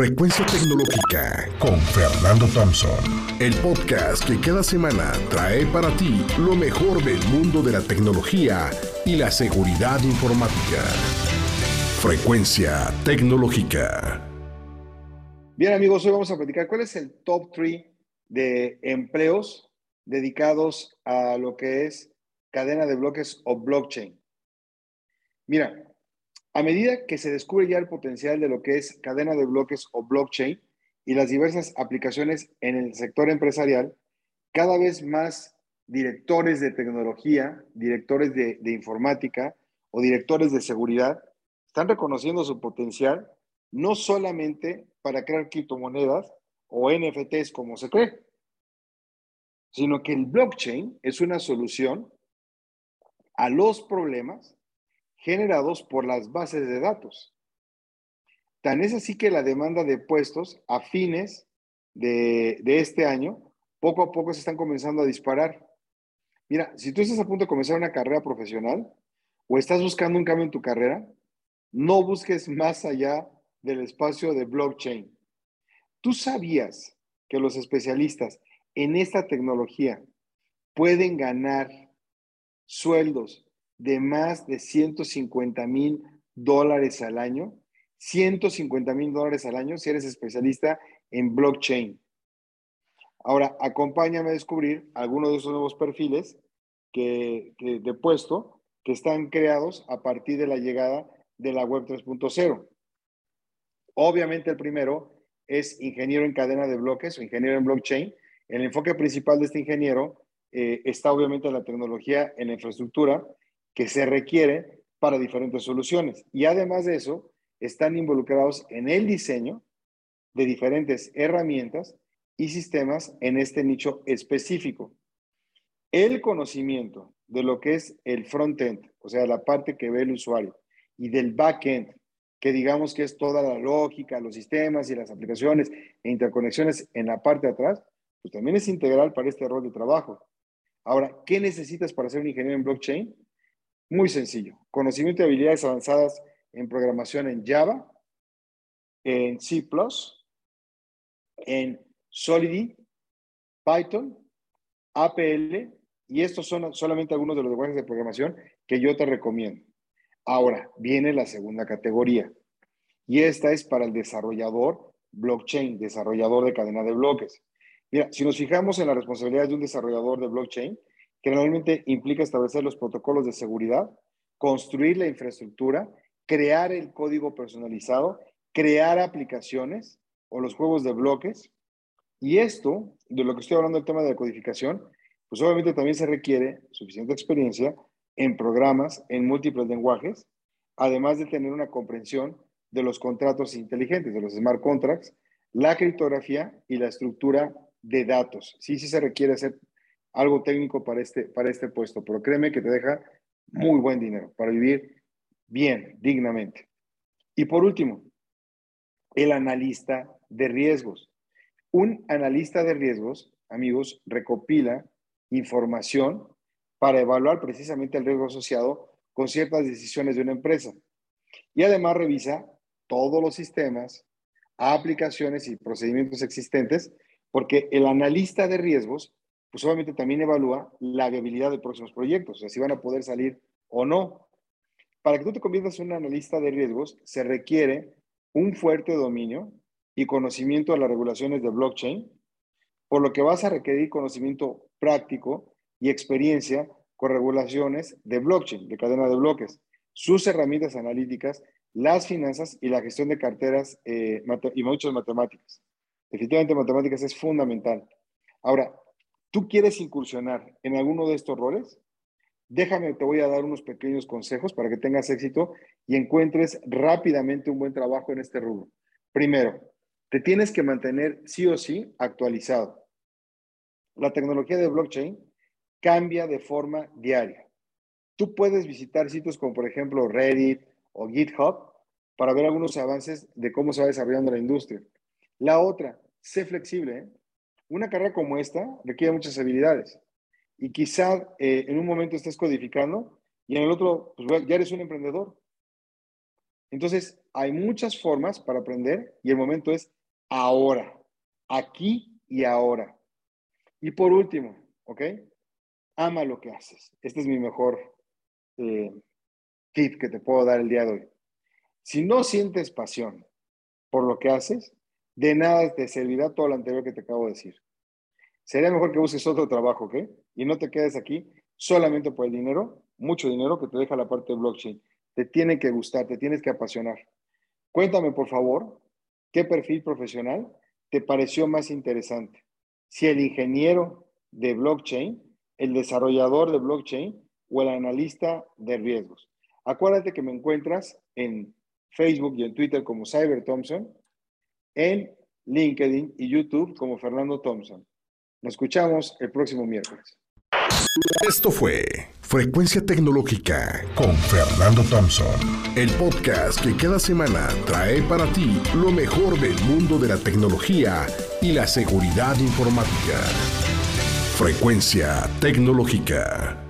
Frecuencia Tecnológica con Fernando Thompson. El podcast que cada semana trae para ti lo mejor del mundo de la tecnología y la seguridad informática. Frecuencia Tecnológica. Bien amigos, hoy vamos a platicar cuál es el top 3 de empleos dedicados a lo que es cadena de bloques o blockchain. Mira, a medida que se descubre ya el potencial de lo que es cadena de bloques o blockchain y las diversas aplicaciones en el sector empresarial, cada vez más directores de tecnología, directores de, informática o directores de seguridad están reconociendo su potencial no solamente para crear criptomonedas o NFTs como se cree, sino que el blockchain es una solución a los problemas generados por las bases de datos. Tan es así que la demanda de puestos a fines de, este año, poco a poco se están comenzando a disparar. Mira, si tú estás a punto de comenzar una carrera profesional o estás buscando un cambio en tu carrera, no busques más allá del espacio de blockchain. ¿Tú sabías que los especialistas en esta tecnología pueden ganar sueldos de más de 150 mil dólares al año. 150 mil dólares al año si eres especialista en blockchain. Ahora, acompáñame a descubrir algunos de esos nuevos perfiles que, de puesto que están creados a partir de la llegada de la web 3.0. Obviamente el primero es ingeniero en cadena de bloques o ingeniero en blockchain. El enfoque principal de este ingeniero eh, está obviamente la tecnología, en la infraestructura que se requiere para diferentes soluciones. Y además de eso, están involucrados en el diseño de diferentes herramientas y sistemas en este nicho específico. El conocimiento de lo que es el front-end, o sea, la parte que ve el usuario, y del back-end, que digamos que es toda la lógica, los sistemas y las aplicaciones e interconexiones en la parte de atrás, pues también es integral para este rol de trabajo. Ahora, ¿qué necesitas para ser un ingeniero en blockchain? Muy sencillo. Conocimiento de habilidades avanzadas en programación en Java, en C++, en Solidity, Python, APL, y estos son solamente algunos de los lenguajes de programación que yo te recomiendo. Ahora, viene la segunda categoría, y esta es para el desarrollador blockchain, desarrollador de cadena de bloques. Mira, si nos fijamos en la responsabilidad de un desarrollador de blockchain, que normalmente implica establecer los protocolos de seguridad, construir la infraestructura, crear el código personalizado, crear aplicaciones o los juegos de bloques. Y esto, de lo que estoy hablando, el tema de la codificación, pues obviamente también se requiere suficiente experiencia en programas, en múltiples lenguajes, además de tener una comprensión de los contratos inteligentes, de los smart contracts, la criptografía y la estructura de datos. Sí, sí se requiere hacer algo técnico para este, para este puesto, pero créeme que te deja muy buen dinero para vivir bien, dignamente. Y por último, el analista de riesgos. Un analista de riesgos, amigos, recopila información para evaluar precisamente el riesgo asociado con ciertas decisiones de una empresa. Y además revisa todos los sistemas, aplicaciones y procedimientos existentes, porque el analista de riesgos pues obviamente también evalúa la viabilidad de próximos proyectos, o sea, si van a poder salir o no. Para que tú te conviertas en un analista de riesgos, se requiere un fuerte dominio y conocimiento de las regulaciones de blockchain, por lo que vas a requerir conocimiento práctico y experiencia con regulaciones de blockchain, de cadena de bloques, sus herramientas analíticas, las finanzas y la gestión de carteras eh, y muchas matemáticas. Definitivamente matemáticas es fundamental. Ahora, ¿Tú quieres incursionar en alguno de estos roles? Déjame, te voy a dar unos pequeños consejos para que tengas éxito y encuentres rápidamente un buen trabajo en este rubro. Primero, te tienes que mantener sí o sí actualizado. La tecnología de blockchain cambia de forma diaria. Tú puedes visitar sitios como por ejemplo Reddit o GitHub para ver algunos avances de cómo se va desarrollando la industria. La otra, sé flexible. ¿eh? Una carrera como esta requiere muchas habilidades y quizá eh, en un momento estés codificando y en el otro, pues ya eres un emprendedor. Entonces, hay muchas formas para aprender y el momento es ahora, aquí y ahora. Y por último, ¿ok? Ama lo que haces. Este es mi mejor eh, tip que te puedo dar el día de hoy. Si no sientes pasión por lo que haces, de nada te servirá todo lo anterior que te acabo de decir. Sería mejor que busques otro trabajo, ¿ok? Y no te quedes aquí solamente por el dinero, mucho dinero que te deja la parte de blockchain. Te tiene que gustar, te tienes que apasionar. Cuéntame, por favor, qué perfil profesional te pareció más interesante. Si el ingeniero de blockchain, el desarrollador de blockchain o el analista de riesgos. Acuérdate que me encuentras en Facebook y en Twitter como Cyber Thompson, en LinkedIn y YouTube como Fernando Thompson. Nos escuchamos el próximo miércoles. Esto fue Frecuencia Tecnológica con Fernando Thompson, el podcast que cada semana trae para ti lo mejor del mundo de la tecnología y la seguridad informática. Frecuencia Tecnológica.